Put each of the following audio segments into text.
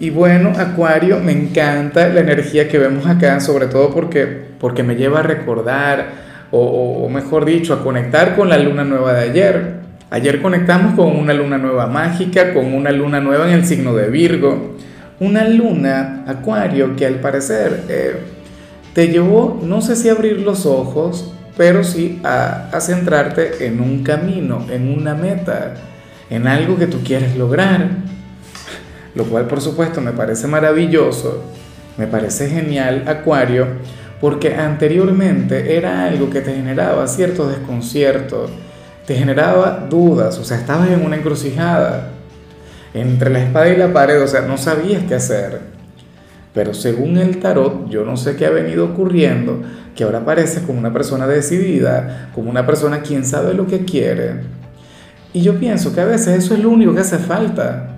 Y bueno, Acuario, me encanta la energía que vemos acá, sobre todo porque, porque me lleva a recordar, o, mejor dicho, a conectar con la luna nueva de ayer. Ayer conectamos con una luna nueva mágica, con una luna nueva en el signo de Virgo. Una luna, Acuario, que al parecer eh, te llevó, no sé si abrir los ojos, pero sí a centrarte en un camino, en una meta, en algo que tú quieres lograr lo cual por supuesto me parece maravilloso, me parece genial, Acuario, porque anteriormente era algo que te generaba cierto desconcierto, te generaba dudas, o sea, estabas en una encrucijada, entre la espada y la pared, o sea, no sabías qué hacer. Pero según el tarot, yo no sé qué ha venido ocurriendo, que ahora pareces como una persona decidida, como una persona quien sabe lo que quiere. Y yo pienso que a veces eso es lo único que hace falta.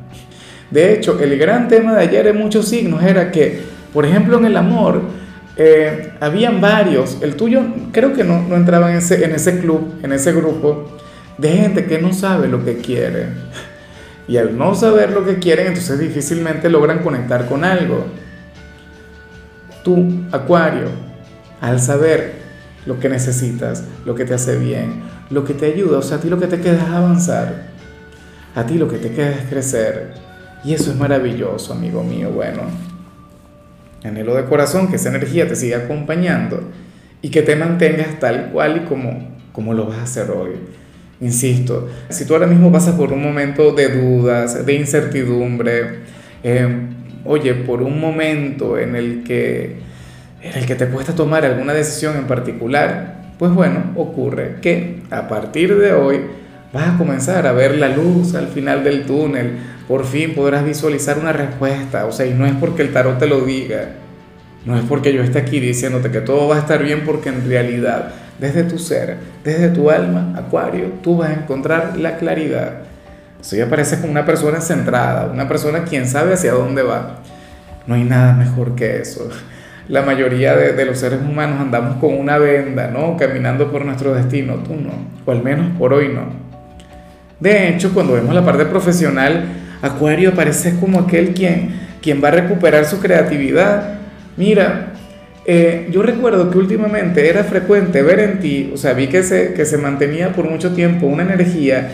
De hecho, el gran tema de ayer en muchos signos era que, por ejemplo, en el amor, eh, habían varios, el tuyo creo que no, no entraba en ese, en ese club, en ese grupo, de gente que no sabe lo que quiere. Y al no saber lo que quieren, entonces difícilmente logran conectar con algo. Tú, Acuario, al saber lo que necesitas, lo que te hace bien, lo que te ayuda, o sea, a ti lo que te queda es avanzar, a ti lo que te queda es crecer, y eso es maravilloso, amigo mío. Bueno, anhelo de corazón que esa energía te siga acompañando y que te mantengas tal cual y como, como lo vas a hacer hoy. Insisto, si tú ahora mismo pasas por un momento de dudas, de incertidumbre, em, oye, por un momento en el que, en el que te cuesta tomar alguna decisión en particular, pues bueno, ocurre que a partir de hoy vas a comenzar a ver la luz al final del túnel, por fin podrás visualizar una respuesta, o sea, y no es porque el tarot te lo diga, no es porque yo esté aquí diciéndote que todo va a estar bien, porque en realidad, desde tu ser, desde tu alma, Acuario, tú vas a encontrar la claridad. Sea, apareces como una persona centrada, una persona quien sabe hacia dónde va. No hay nada mejor que eso. La mayoría de, de los seres humanos andamos con una venda, ¿no? Caminando por nuestro destino, tú no, o al menos por hoy no. De hecho, cuando vemos la parte profesional, Acuario parece como aquel quien, quien va a recuperar su creatividad. Mira, eh, yo recuerdo que últimamente era frecuente ver en ti, o sea, vi que se, que se mantenía por mucho tiempo una energía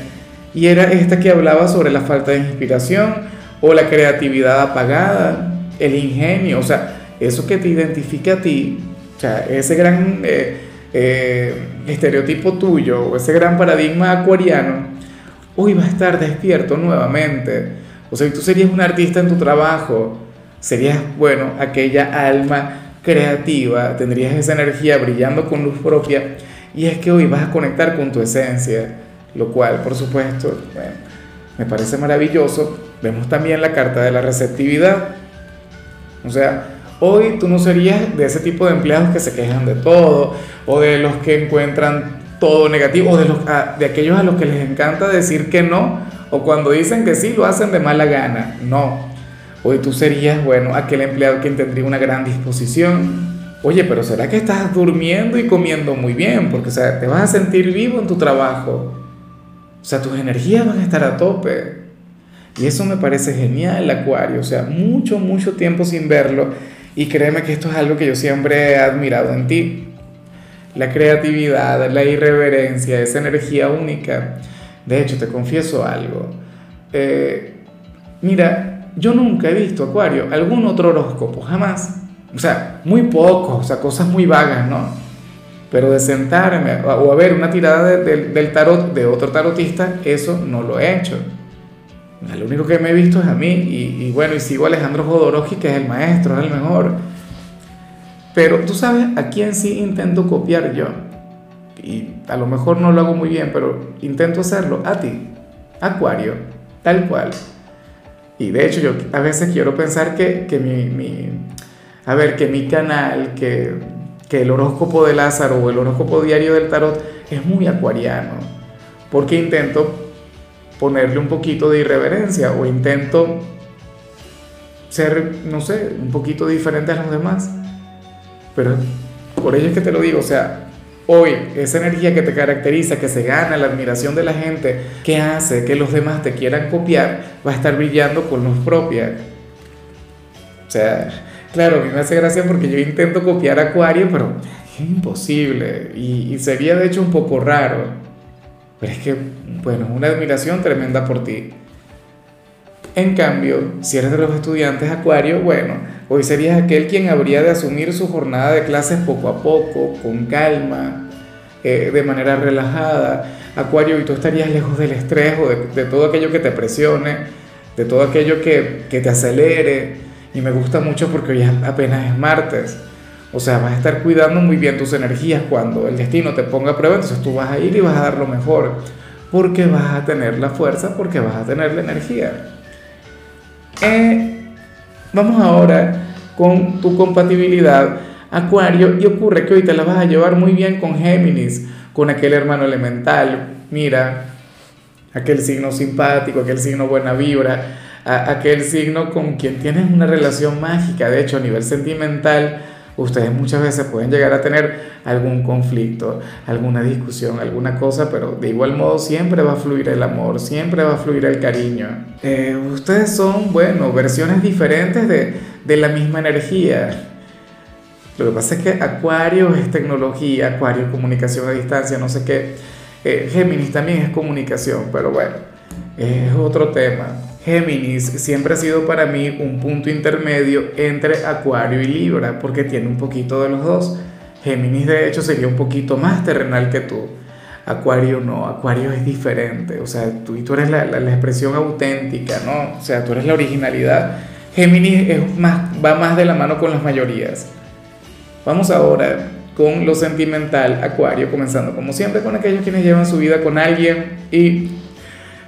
y era esta que hablaba sobre la falta de inspiración o la creatividad apagada, el ingenio, o sea, eso que te identifica a ti, o sea, ese gran eh, eh, estereotipo tuyo o ese gran paradigma acuariano, hoy va a estar despierto nuevamente. O sea, tú serías un artista en tu trabajo, serías, bueno, aquella alma creativa, tendrías esa energía brillando con luz propia y es que hoy vas a conectar con tu esencia, lo cual, por supuesto, me parece maravilloso. Vemos también la carta de la receptividad. O sea, hoy tú no serías de ese tipo de empleados que se quejan de todo o de los que encuentran todo negativo, o de, los, de aquellos a los que les encanta decir que no, o cuando dicen que sí, lo hacen de mala gana. No. Hoy tú serías, bueno, aquel empleado quien tendría una gran disposición. Oye, pero ¿será que estás durmiendo y comiendo muy bien? Porque, o sea, te vas a sentir vivo en tu trabajo. O sea, tus energías van a estar a tope. Y eso me parece genial, Acuario. O sea, mucho, mucho tiempo sin verlo. Y créeme que esto es algo que yo siempre he admirado en ti la creatividad, la irreverencia, esa energía única. De hecho, te confieso algo. Eh, mira, yo nunca he visto, Acuario, algún otro horóscopo, jamás. O sea, muy poco, o sea, cosas muy vagas, ¿no? Pero de sentarme o a ver una tirada del tarot de otro tarotista, eso no lo he hecho. Lo único que me he visto es a mí y, bueno, y sigo Alejandro Jodorowsky, que es el maestro, es el mejor. Pero tú sabes a quién sí intento copiar yo. Y a lo mejor no lo hago muy bien, pero intento hacerlo a ti, Acuario, tal cual. Y de hecho yo a veces quiero pensar que, que mi, a ver, que mi canal, que, que el horóscopo de Lázaro o el horóscopo diario del tarot es muy acuariano, porque intento ponerle un poquito de irreverencia o intento ser, no sé, un poquito diferente a los demás. Pero por ello es que te lo digo, o sea, hoy esa energía que te caracteriza, que se gana la admiración de la gente, que hace que los demás te quieran copiar, va a estar brillando con luz propia. O sea, claro, a mí me hace gracia porque yo intento copiar Acuario, pero es imposible y, y sería de hecho un poco raro. Pero es que, bueno, una admiración tremenda por ti. En cambio, si eres de los estudiantes Acuario, bueno, hoy serías aquel quien habría de asumir su jornada de clases poco a poco, con calma, eh, de manera relajada. Acuario, y tú estarías lejos del estrés o de, todo aquello que te presione, de todo aquello que, que te acelere. Y me gusta mucho porque hoy apenas es martes. O sea, vas a estar cuidando muy bien tus energías cuando el destino te ponga a prueba, entonces tú vas a ir y vas a dar lo mejor, porque vas a tener la fuerza, porque vas a tener la energía. Eh, vamos ahora con tu compatibilidad Acuario y ocurre que hoy te la vas a llevar muy bien con Géminis, con aquel hermano elemental, mira, aquel signo simpático, aquel signo buena vibra, aquel signo con quien tienes una relación mágica, de hecho a nivel sentimental ustedes muchas veces pueden llegar a tener algún conflicto, alguna discusión, alguna cosa, pero de igual modo siempre va a fluir el amor, siempre va a fluir el cariño. Eh, ustedes son, bueno, versiones diferentes de, de la misma energía. Lo que pasa es que Acuario es tecnología, Acuario comunicación a distancia, no sé qué. Eh, Géminis también es comunicación, pero bueno, es otro tema. Géminis siempre ha sido para mí un punto intermedio entre Acuario y Libra, porque tiene un poquito de los dos. Géminis de hecho sería un poquito más terrenal que tú. Acuario no, Acuario es diferente, o sea, tú, tú eres la, la, expresión auténtica, ¿no? O sea, tú eres la originalidad. Géminis es más, va más de la mano con las mayorías. Vamos ahora con lo sentimental, Acuario, comenzando como siempre con aquellos quienes llevan su vida con alguien y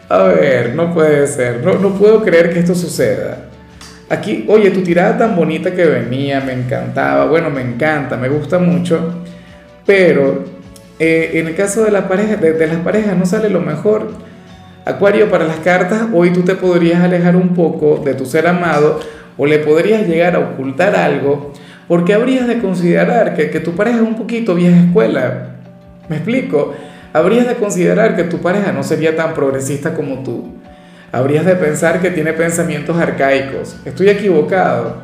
a ver, no puede ser, no, no puedo creer que esto suceda. Aquí, oye, tu tirada tan bonita que venía, me encantaba, bueno, me encanta, me gusta mucho, pero eh, en el caso de, la pareja, de, las parejas no sale lo mejor. Acuario, para las cartas, hoy tú te podrías alejar un poco de tu ser amado o le podrías llegar a ocultar algo porque habrías de considerar que, que tu pareja es un poquito vieja escuela. ¿Me explico? Habrías de considerar que tu pareja no sería tan progresista como tú. Habrías de pensar que tiene pensamientos arcaicos. Estoy equivocado.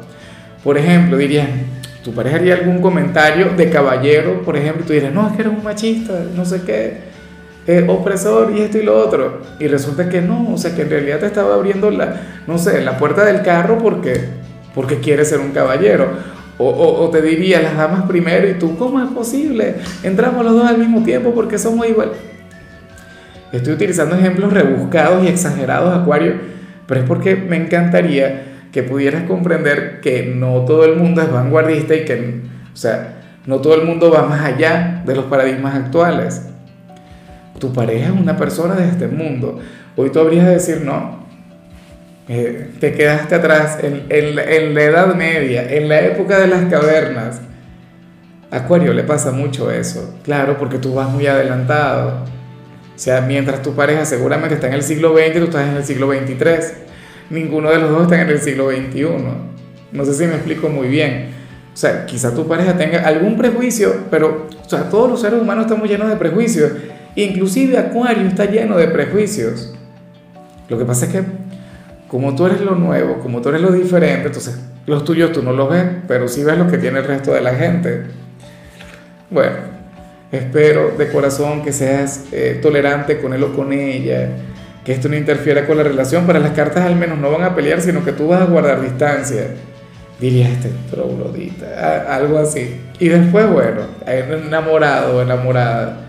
Por ejemplo, dirías, tu pareja haría algún comentario de caballero, por ejemplo, tú dirías, no, es que eres un machista, no sé qué, eh, opresor y esto y lo otro. Y resulta que no, o sea, que en realidad te estaba abriendo la, no sé, la puerta del carro porque, porque quieres ser un caballero. O, te diría las damas primero y tú, ¿cómo es posible? Entramos los dos al mismo tiempo porque somos igual. Estoy utilizando ejemplos rebuscados y exagerados, Acuario, pero es porque me encantaría que pudieras comprender que no todo el mundo es vanguardista y que, o sea, no todo el mundo va más allá de los paradigmas actuales. Tu pareja es una persona de este mundo. Hoy tú habrías de decir, no, eh, te quedaste atrás en, en, en, la Edad Media, en la época de las cavernas. Acuario le pasa mucho eso, claro, porque tú vas muy adelantado. O sea, mientras tu pareja seguramente está en el siglo XX, tú estás en el siglo XXIII. Ninguno de los dos está en el siglo XXI. No sé si me explico muy bien. O sea, quizá tu pareja tenga algún prejuicio, pero o sea, todos los seres humanos estamos llenos de prejuicios. Inclusive Acuario está lleno de prejuicios. Lo que pasa es que como tú eres lo nuevo, como tú eres lo diferente, entonces los tuyos tú no los ves, pero sí ves lo que tiene el resto de la gente. Bueno, espero de corazón que seas eh, tolerante con él o con ella, que esto no interfiera con la relación. Para las cartas al menos no van a pelear, sino que tú vas a guardar distancia. Diría este troglodita, algo así. Y después, bueno, enamorado enamorada.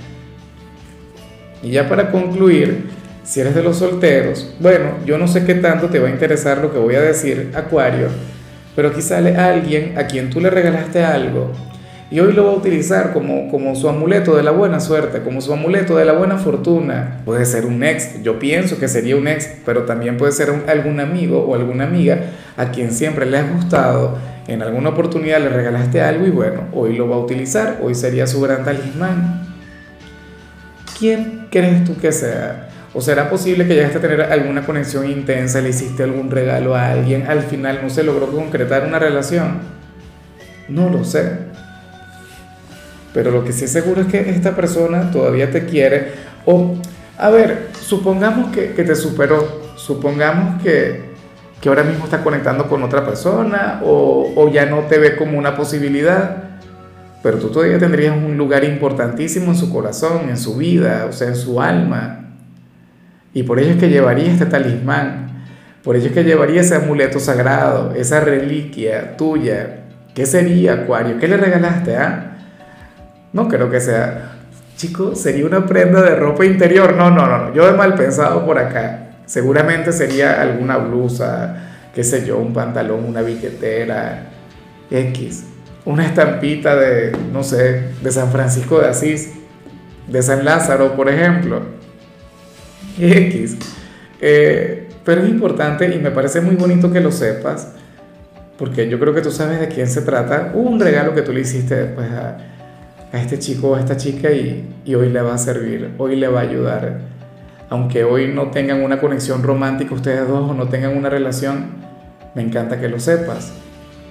Y ya para concluir, si eres de los solteros, bueno, yo no sé qué tanto te va a interesar lo que voy a decir, Acuario, pero quizá alguien a quien tú le regalaste algo y hoy lo va a utilizar como, como su amuleto de la buena suerte, como su amuleto de la buena fortuna. Puede ser un ex, yo pienso que sería un ex, pero también puede ser algún amigo o alguna amiga a quien siempre le has gustado en alguna oportunidad le regalaste algo y bueno, hoy lo va a utilizar, hoy sería su gran talismán. ¿Quién crees tú que sea? ¿O será posible que llegaste a tener alguna conexión intensa, le hiciste algún regalo a alguien, al final no se logró concretar una relación? No lo sé. Pero lo que sí es seguro es que esta persona todavía te quiere. O, a ver, supongamos que, te superó, supongamos que, que ahora mismo está conectando con otra persona o, o, ya no te ve como una posibilidad, pero tú todavía tendrías un lugar importantísimo en su corazón, en su vida, o sea, en su alma. Y por ello es que llevaría este talismán, por ello es que llevaría ese amuleto sagrado, esa reliquia tuya. ¿Qué sería, Acuario? ¿Qué le regalaste? Ah? No creo que sea, chico, sería una prenda de ropa interior. No, no, no, yo he mal pensado por acá. Seguramente sería alguna blusa, qué sé yo, un pantalón, una billetera, X. Una estampita de, no sé, de San Francisco de Asís, de San Lázaro, por ejemplo. X. Eh, pero es importante y me parece muy bonito que lo sepas, porque yo creo que tú sabes de quién se trata. un regalo que tú le hiciste después a, a este chico o a esta chica y, y hoy le va a servir, hoy le va a ayudar aunque hoy no tengan una conexión romántica ustedes dos o no tengan una relación, me encanta que lo sepas.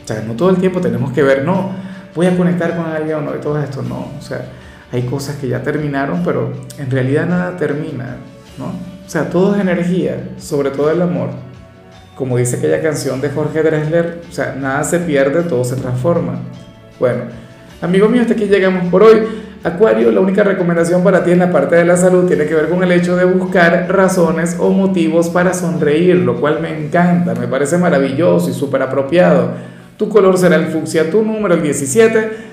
O sea, no todo el tiempo tenemos que ver, no, voy a conectar con alguien o no, y todo esto, no. O sea, hay cosas que ya terminaron, pero en realidad nada termina, ¿no? O sea, todo es energía, sobre todo el amor. Como dice aquella canción de Jorge Drexler, o sea, nada se pierde, todo se transforma. Bueno, amigo mío, hasta aquí llegamos por hoy. Acuario, la única recomendación para ti en la parte de la salud tiene que ver con el hecho de buscar razones o motivos para sonreír, lo cual me encanta, me parece maravilloso y súper apropiado. Tu color será el fucsia, tu número el 17.